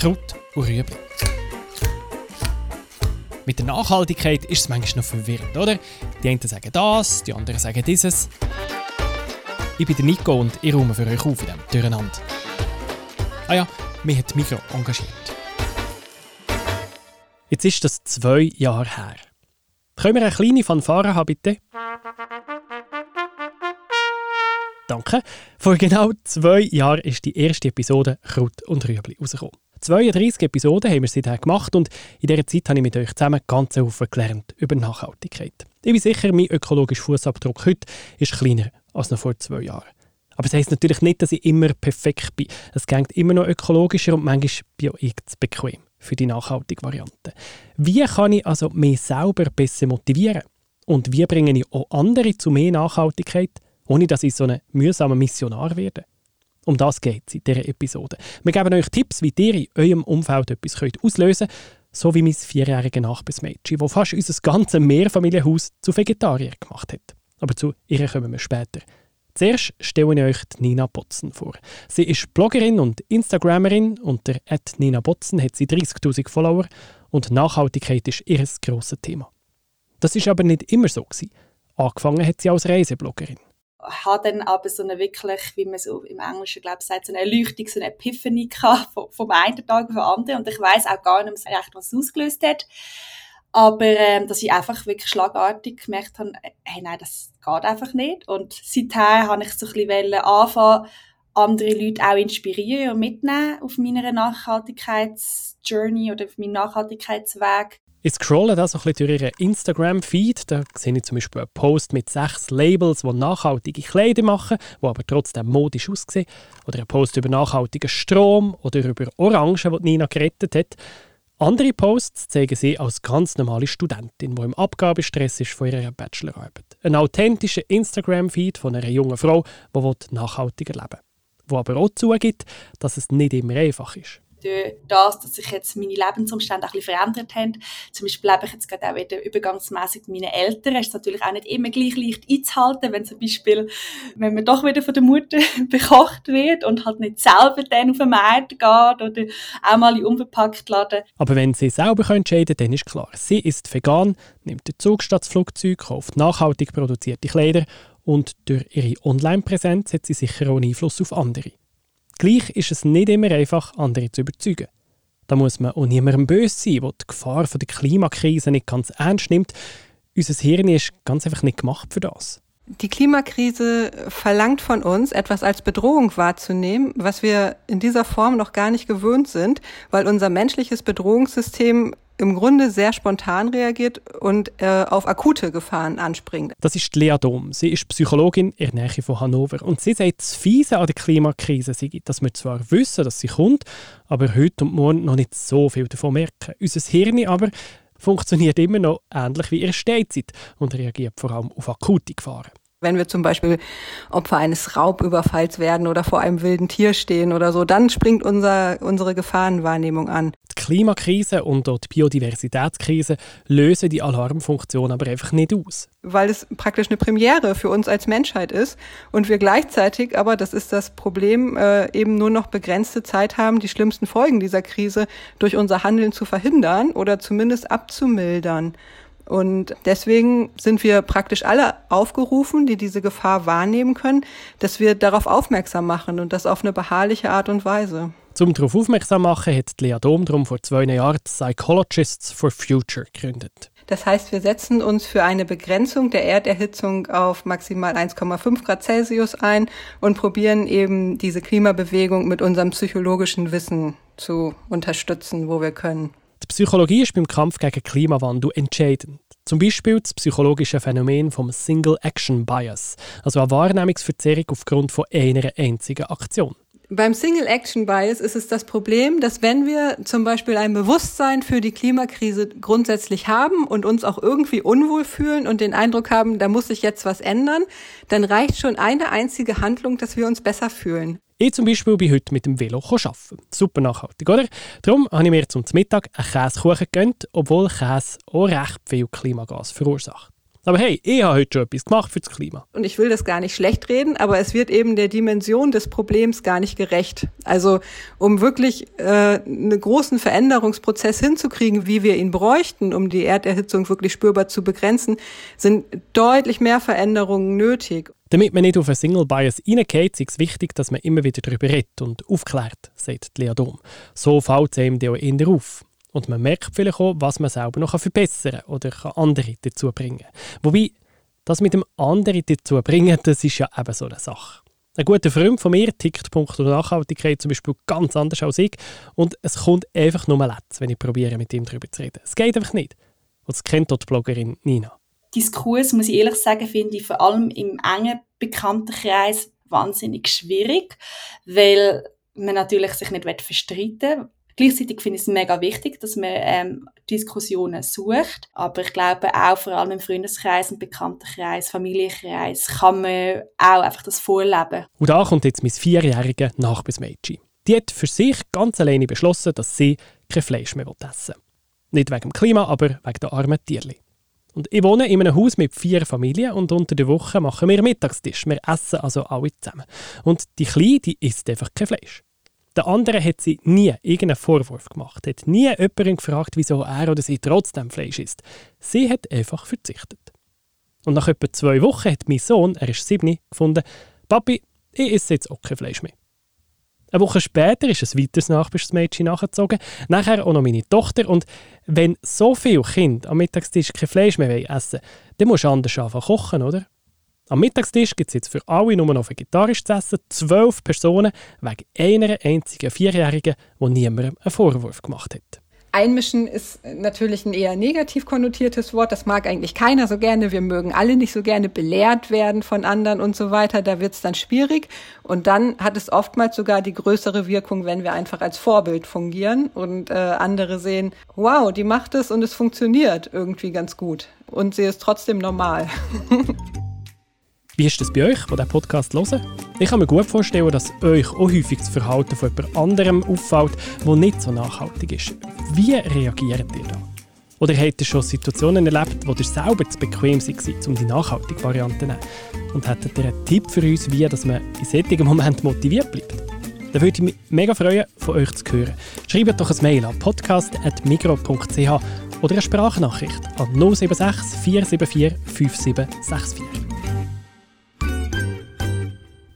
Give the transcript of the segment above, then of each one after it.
Kraut und Rüebli. Mit der Nachhaltigkeit ist es manchmal noch verwirrend, oder? Die einen sagen das, die anderen sagen dieses. Ich bin Nico und ich räume für euch auf in diesem Durcheinander. Ah ja, mich hat Mikro engagiert. Jetzt ist das zwei Jahre her. Können wir eine kleine Fanfare haben, bitte? Danke. Vor genau zwei Jahren ist die erste Episode Kraut und Rüebli rausgekommen. 32 Episoden haben wir seitdem gemacht und in dieser Zeit habe ich mit euch zusammen ganz viel gelernt über Nachhaltigkeit. Ich bin sicher, mein ökologischer Fußabdruck heute ist kleiner als noch vor zwei Jahren. Aber das heisst natürlich nicht, dass ich immer perfekt bin. Es geht immer noch ökologischer und manchmal bin ich zu bequem für die nachhaltige Variante. Wie kann ich also mich selber besser motivieren? Und wie bringe ich auch andere zu mehr Nachhaltigkeit, ohne dass ich so ein mühsamer Missionar werde? Um das geht es in dieser Episode. Wir geben euch Tipps, wie ihr in eurem Umfeld etwas könnt auslösen könnt, so wie mein vierjähriges Nachbarsmädchen, das fast unser ganzes Mehrfamilienhaus zu Vegetarier gemacht hat. Aber zu ihr kommen wir später. Zuerst stelle ich euch Nina Botzen vor. Sie ist Bloggerin und Instagramerin. Unter Nina Botzen hat sie 30.000 Follower und Nachhaltigkeit ist ihr grosses Thema. Das ist aber nicht immer so. Gewesen. Angefangen hat sie als Reisebloggerin habe dann aber so eine wirklich, wie man so im Englischen glaube sagt, so eine Erleuchtung, so eine Epiphany gehabt vom, einen Tag auf den anderen und ich weiß auch gar nicht mehr recht, was ausgelöst hat. Aber ähm, dass ich einfach wirklich schlagartig gemerkt habe, hey, nein, das geht einfach nicht. Und seither habe ich so ein bisschen anfangen, andere Leute auch inspirieren und mitnehmen auf meiner Nachhaltigkeitsjourney oder auf meinem Nachhaltigkeitsweg. Ich scrolle da ein bisschen durch ihren Instagram-Feed. Da sehe ich zum Beispiel einen Post mit sechs Labels, die nachhaltige Kleider machen, die aber trotzdem modisch aussehen. Oder einen Post über nachhaltigen Strom oder über Orangen, die Nina gerettet hat. Andere Posts zeigen sie als ganz normale Studentin, die im Abgabestress ist von ihrer Bachelorarbeit. Ein authentischer Instagram-Feed von einer jungen Frau, die nachhaltiger leben will. Die aber auch zugibt, dass es nicht immer einfach ist durch das, dass sich jetzt meine Lebensumstände ein bisschen verändert haben. Zum Beispiel lebe ich jetzt gerade auch wieder übergangsmäßig mit meinen Eltern. Es ist natürlich auch nicht immer gleich leicht einzuhalten, wenn zum Beispiel, wenn man doch wieder von der Mutter bekocht wird und halt nicht selber dann auf den Markt geht oder auch mal in unverpackt laden. Aber wenn sie selber entscheiden können, dann ist klar, sie ist vegan, nimmt den Zug statt das Flugzeug, kauft nachhaltig produzierte Kleider und durch ihre Online-Präsenz hat sie sicher auch einen Einfluss auf andere. Gleich ist es nicht immer einfach, andere zu überzeugen. Da muss man auch niemandem böse sein, der die Gefahr der Klimakrise nicht ganz ernst nimmt. Unser Hirn ist ganz einfach nicht gemacht für das. Die Klimakrise verlangt von uns, etwas als Bedrohung wahrzunehmen, was wir in dieser Form noch gar nicht gewöhnt sind, weil unser menschliches Bedrohungssystem im Grunde sehr spontan reagiert und äh, auf akute Gefahren anspringt. Das ist Lea Dom. Sie ist Psychologin in der Nähe von Hannover. Und sie sagt, das Fiese an der Klimakrise sei, dass wir zwar wissen, dass sie kommt, aber heute und morgen noch nicht so viel davon merken. Unser Hirn aber funktioniert immer noch ähnlich wie ihre Stehzeit und reagiert vor allem auf akute Gefahren. Wenn wir zum Beispiel Opfer eines Raubüberfalls werden oder vor einem wilden Tier stehen oder so, dann springt unser, unsere Gefahrenwahrnehmung an. Die Klimakrise und die Biodiversitätskrise lösen die Alarmfunktion aber einfach nicht aus. Weil es praktisch eine Premiere für uns als Menschheit ist und wir gleichzeitig, aber das ist das Problem, äh, eben nur noch begrenzte Zeit haben, die schlimmsten Folgen dieser Krise durch unser Handeln zu verhindern oder zumindest abzumildern. Und deswegen sind wir praktisch alle aufgerufen, die diese Gefahr wahrnehmen können, dass wir darauf aufmerksam machen und das auf eine beharrliche Art und Weise. Zum darauf aufmerksam machen, hat Lea Dom darum vor zwei Jahren Psychologists for Future gegründet. Das heißt, wir setzen uns für eine Begrenzung der Erderhitzung auf maximal 1,5 Grad Celsius ein und probieren eben diese Klimabewegung mit unserem psychologischen Wissen zu unterstützen, wo wir können. Die Psychologie ist beim Kampf gegen Klimawandel entscheidend. Zum Beispiel das psychologische Phänomen vom Single Action Bias, also eine Wahrnehmungsverzerrung aufgrund von einer einzigen Aktion. Beim Single Action Bias ist es das Problem, dass wenn wir zum Beispiel ein Bewusstsein für die Klimakrise grundsätzlich haben und uns auch irgendwie unwohl fühlen und den Eindruck haben, da muss sich jetzt was ändern, dann reicht schon eine einzige Handlung, dass wir uns besser fühlen. Ich zum Beispiel bin heute mit dem Velo arbeiten. Super nachhaltig, oder? Darum habe ich mir zum Mittag einen Käsekuchen gegönnt, obwohl Käse auch recht viel Klimagas verursacht. Aber hey, ich habe heute schon etwas gemacht für das Klima. Und ich will das gar nicht schlecht reden, aber es wird eben der Dimension des Problems gar nicht gerecht. Also um wirklich äh, einen großen Veränderungsprozess hinzukriegen, wie wir ihn bräuchten, um die Erderhitzung wirklich spürbar zu begrenzen, sind deutlich mehr Veränderungen nötig. Damit man nicht auf einen Single Bias reingeht, ist es wichtig, dass man immer wieder darüber redet und aufklärt, sagt Lea Dom. So fällt es einem auch eher auf. Und man merkt vielleicht auch, was man selber noch verbessern kann oder kann andere dazu bringen Wobei, das mit dem anderen dazu bringen, das ist ja eben so eine Sache. Ein guter Freund von mir tickt Punkt der Nachhaltigkeit zum Beispiel ganz anders als ich und es kommt einfach nur letzt, wenn ich probiere, mit ihm darüber zu reden. Es geht einfach nicht. Und das kennt dort die Bloggerin Nina. Diskurs, muss ich ehrlich sagen, finde ich vor allem im engen Bekanntenkreis wahnsinnig schwierig, weil man natürlich sich nicht verstreiten will. Gleichzeitig finde ich es mega wichtig, dass man ähm, Diskussionen sucht. Aber ich glaube auch vor allem im Freundeskreis, im Bekanntenkreis, Familienkreis kann man auch einfach das vorleben. Und da kommt jetzt mein vierjähriger Nachbarsmädchen. Die hat für sich ganz alleine beschlossen, dass sie kein Fleisch mehr essen will. Nicht wegen dem Klima, aber wegen der armen Tierli. Und ich wohne in einem Haus mit vier Familien und unter der Woche machen wir Mittagstisch. Wir essen also alle zusammen. Und die Kleine, die isst einfach kein Fleisch. Der andere hat sie nie irgendeinen Vorwurf gemacht, hat nie jemanden gefragt, wieso er oder sie trotzdem Fleisch isst. Sie hat einfach verzichtet. Und nach etwa zwei Wochen hat mein Sohn, er ist sieben, gefunden, Papi, ich esse jetzt auch kein Fleisch mehr. Eine Woche später ist ein weiteres Nachbarsmädchen nachgezogen, nachher auch noch meine Tochter. Und wenn so viele Kinder am Mittagstisch kein Fleisch mehr essen wollen, dann musst du anders anfangen kochen, oder? Am Mittagstisch gibt es jetzt für alle nur noch vegetarisch zu essen, zwölf Personen wegen einer einzigen Vierjährigen, die niemandem einen Vorwurf gemacht hat. Einmischen ist natürlich ein eher negativ konnotiertes Wort. Das mag eigentlich keiner so gerne. Wir mögen alle nicht so gerne belehrt werden von anderen und so weiter. Da wird es dann schwierig. Und dann hat es oftmals sogar die größere Wirkung, wenn wir einfach als Vorbild fungieren und äh, andere sehen, wow, die macht es und es funktioniert irgendwie ganz gut. Und sie ist trotzdem normal. Wie ist das bei euch, die diesen Podcast hören? Ich kann mir gut vorstellen, dass euch auch häufig das Verhalten von jemand anderem auffällt, das nicht so nachhaltig ist. Wie reagiert ihr da? Oder habt ihr schon Situationen erlebt, wo ihr selber zu bequem seid, um die nachhaltige Variante zu nehmen? Und hättet ihr einen Tipp für uns, wie dass man in solchen Momenten motiviert bleibt? Dann würde ich mich mega freuen, von euch zu hören. Schreibt doch ein Mail an podcast.migro.ch oder eine Sprachnachricht an 076 474 5764.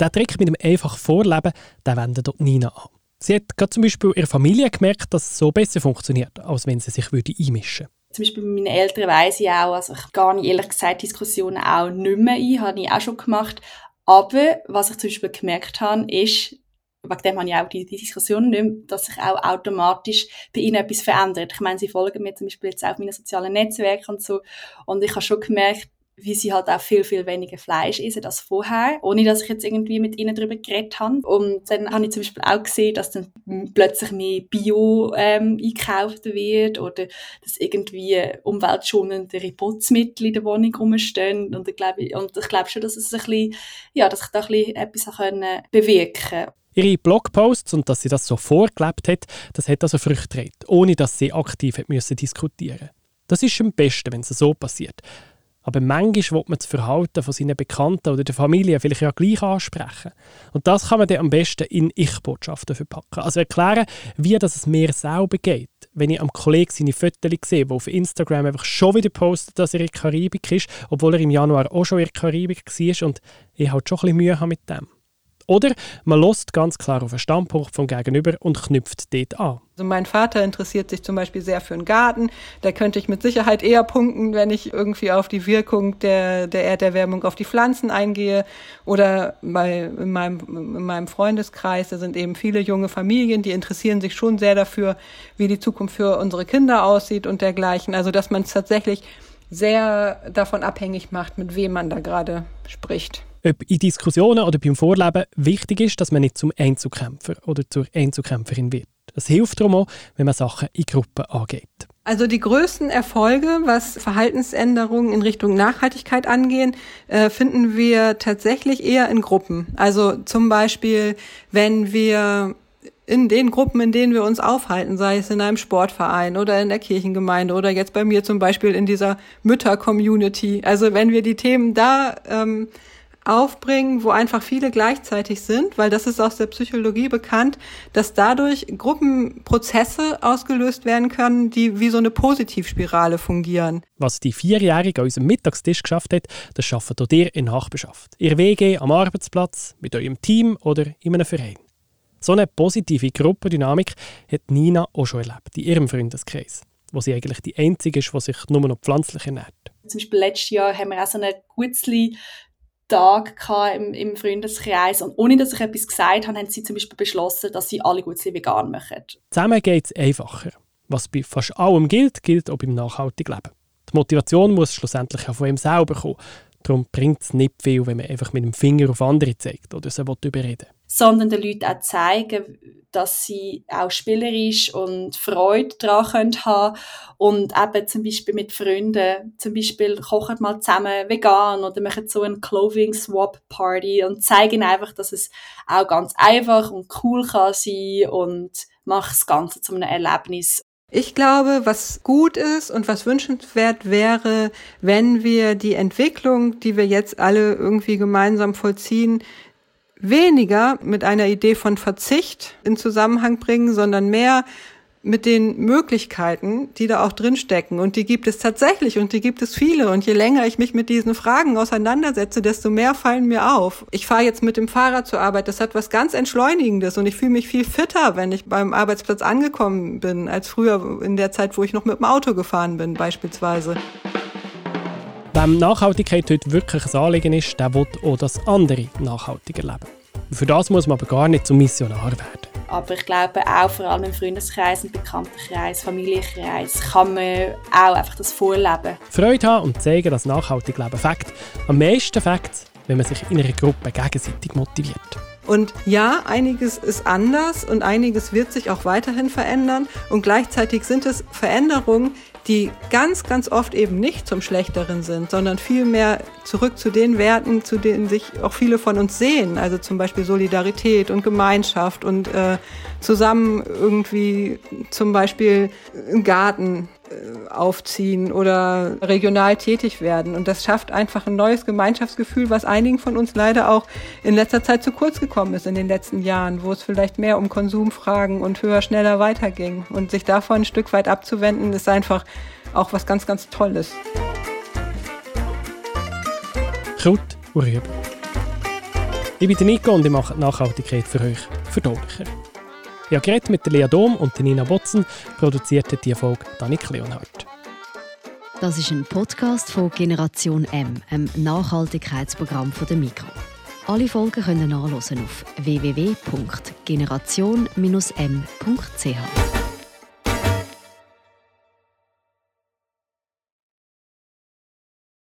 Der Trick mit dem einfach Vorleben, den wendet dort Nina an. Sie hat gerade zum Beispiel ihrer Familie gemerkt, dass es so besser funktioniert, als wenn sie sich würde einmischen würde. Zum Beispiel bei meinen Eltern weiss ich auch, also ich gar nicht ehrlich gesagt Diskussionen auch nicht mehr ein, habe ich auch schon gemacht. Aber was ich zum Beispiel gemerkt habe, ist, wegen dem habe ich auch die, die Diskussionen nicht mehr, dass sich auch automatisch bei ihnen etwas verändert. Ich meine, sie folgen mir zum Beispiel jetzt auf meinen sozialen Netzwerken und so und ich habe schon gemerkt, wie sie halt auch viel, viel weniger Fleisch essen als vorher, ohne dass ich jetzt irgendwie mit ihnen darüber geredet habe. Und dann habe ich zum Beispiel auch gesehen, dass dann plötzlich mehr Bio ähm, eingekauft wird oder dass irgendwie umweltschonendere Putzmittel in der Wohnung rumstehen. Und ich glaube, und ich glaube schon, dass es ein bisschen, ja, dass ich da ein bisschen etwas bewirken Ihre Blogposts und dass sie das so vorgelebt hat, das hat also Früchte ohne dass sie aktiv hat müssen diskutieren Das ist am besten, wenn es so passiert. Aber manchmal will man das Verhalten von seinen Bekannten oder der Familie vielleicht ja gleich ansprechen. Und das kann man dann am besten in Ich-Botschaften verpacken. Also erklären, wie das es mir selber geht. Wenn ich am Kollegen seine Fotos sehe, der auf Instagram einfach schon wieder postet, dass er in der Karibik ist, obwohl er im Januar auch schon in der Karibik war und ich halt schon ein bisschen Mühe habe mit dem. Oder man lässt ganz klar auf den Standpunkt vom Gegenüber und knüpft dort an. Also mein Vater interessiert sich zum Beispiel sehr für einen Garten. Da könnte ich mit Sicherheit eher punkten, wenn ich irgendwie auf die Wirkung der, der Erderwärmung auf die Pflanzen eingehe. Oder bei, in, meinem, in meinem Freundeskreis, da sind eben viele junge Familien, die interessieren sich schon sehr dafür, wie die Zukunft für unsere Kinder aussieht und dergleichen. Also dass man es tatsächlich sehr davon abhängig macht, mit wem man da gerade spricht ob in Diskussionen oder beim Vorleben wichtig ist, dass man nicht zum Einzelkämpfer oder zur Einzelkämpferin wird. Das hilft darum auch, wenn man Sachen in Gruppen angeht. Also die größten Erfolge, was Verhaltensänderungen in Richtung Nachhaltigkeit angehen, äh, finden wir tatsächlich eher in Gruppen. Also zum Beispiel, wenn wir in den Gruppen, in denen wir uns aufhalten, sei es in einem Sportverein oder in der Kirchengemeinde oder jetzt bei mir zum Beispiel in dieser Mütter-Community. Also wenn wir die Themen da ähm, aufbringen, wo einfach viele gleichzeitig sind, weil das ist aus der Psychologie bekannt, dass dadurch Gruppenprozesse ausgelöst werden können, die wie so eine Positivspirale fungieren. Was die Vierjährige an unserem Mittagstisch geschafft hat, das schafft auch ihr in Nachbarschaft. Ihr WG am Arbeitsplatz, mit eurem Team oder in einem Verein. So eine positive Gruppendynamik hat Nina auch schon erlebt, in ihrem Freundeskreis, wo sie eigentlich die einzige ist, die sich nur noch pflanzlich ernährt. Zum Beispiel letztes Jahr haben wir auch so eine Gutzli Tag im, im Freundeskreis und ohne dass ich etwas gesagt habe, haben sie zum Beispiel beschlossen, dass sie alle Gutzli vegan machen. Zusammen geht es einfacher. Was bei fast allem gilt, gilt auch beim nachhaltigen Leben. Die Motivation muss schlussendlich auch von ihm selber kommen. Darum bringt es nicht viel, wenn man einfach mit dem Finger auf andere zeigt oder sie überreden Sondern den Leuten auch zeigen, dass sie auch spielerisch und Freude daran können haben und eben zum Beispiel mit Freunden, zum Beispiel kochen mal zusammen vegan oder machen so ein Clothing Swap Party und zeigen einfach, dass es auch ganz einfach und cool kann sein und macht das Ganze zu einem Erlebnis. Ich glaube, was gut ist und was wünschenswert wäre, wenn wir die Entwicklung, die wir jetzt alle irgendwie gemeinsam vollziehen, weniger mit einer Idee von Verzicht in Zusammenhang bringen, sondern mehr mit den Möglichkeiten, die da auch drin stecken. Und die gibt es tatsächlich und die gibt es viele. Und je länger ich mich mit diesen Fragen auseinandersetze, desto mehr fallen mir auf. Ich fahre jetzt mit dem Fahrrad zur Arbeit. Das hat was ganz Entschleunigendes und ich fühle mich viel fitter, wenn ich beim Arbeitsplatz angekommen bin, als früher in der Zeit, wo ich noch mit dem Auto gefahren bin, beispielsweise. Wem Nachhaltigkeit heute wirklich ein Anliegen ist, der will auch das andere nachhaltiger leben. Für das muss man aber gar nicht zum Missionar werden. Aber ich glaube, auch vor allem im Freundeskreis, im Bekanntenkreis, Familienkreis kann man auch einfach das vorleben. Freude haben und zeigen, dass nachhaltig Leben Fakt. Am meisten Fakt, wenn man sich in einer Gruppe gegenseitig motiviert. Und ja, einiges ist anders und einiges wird sich auch weiterhin verändern. Und gleichzeitig sind es Veränderungen, die ganz, ganz oft eben nicht zum Schlechteren sind, sondern vielmehr zurück zu den Werten, zu denen sich auch viele von uns sehen. Also zum Beispiel Solidarität und Gemeinschaft und äh, zusammen irgendwie zum Beispiel im Garten äh, aufziehen oder regional tätig werden. Und das schafft einfach ein neues Gemeinschaftsgefühl, was einigen von uns leider auch in letzter Zeit zu kurz gekommen ist in den letzten Jahren, wo es vielleicht mehr um Konsumfragen und höher, schneller weiterging. Und sich davon ein Stück weit abzuwenden, ist einfach auch was ganz, ganz Tolles. Ich bin Nico und ich mache Nachhaltigkeit für euch verdaulicher. Ich habe geredet mit Lea Dom und Nina Botzen, produzierte die Folge Danik Leonhardt. Das ist ein Podcast von Generation M, einem Nachhaltigkeitsprogramm von der Mikro. Alle Folgen können nachlesen auf www.generation-m.ch.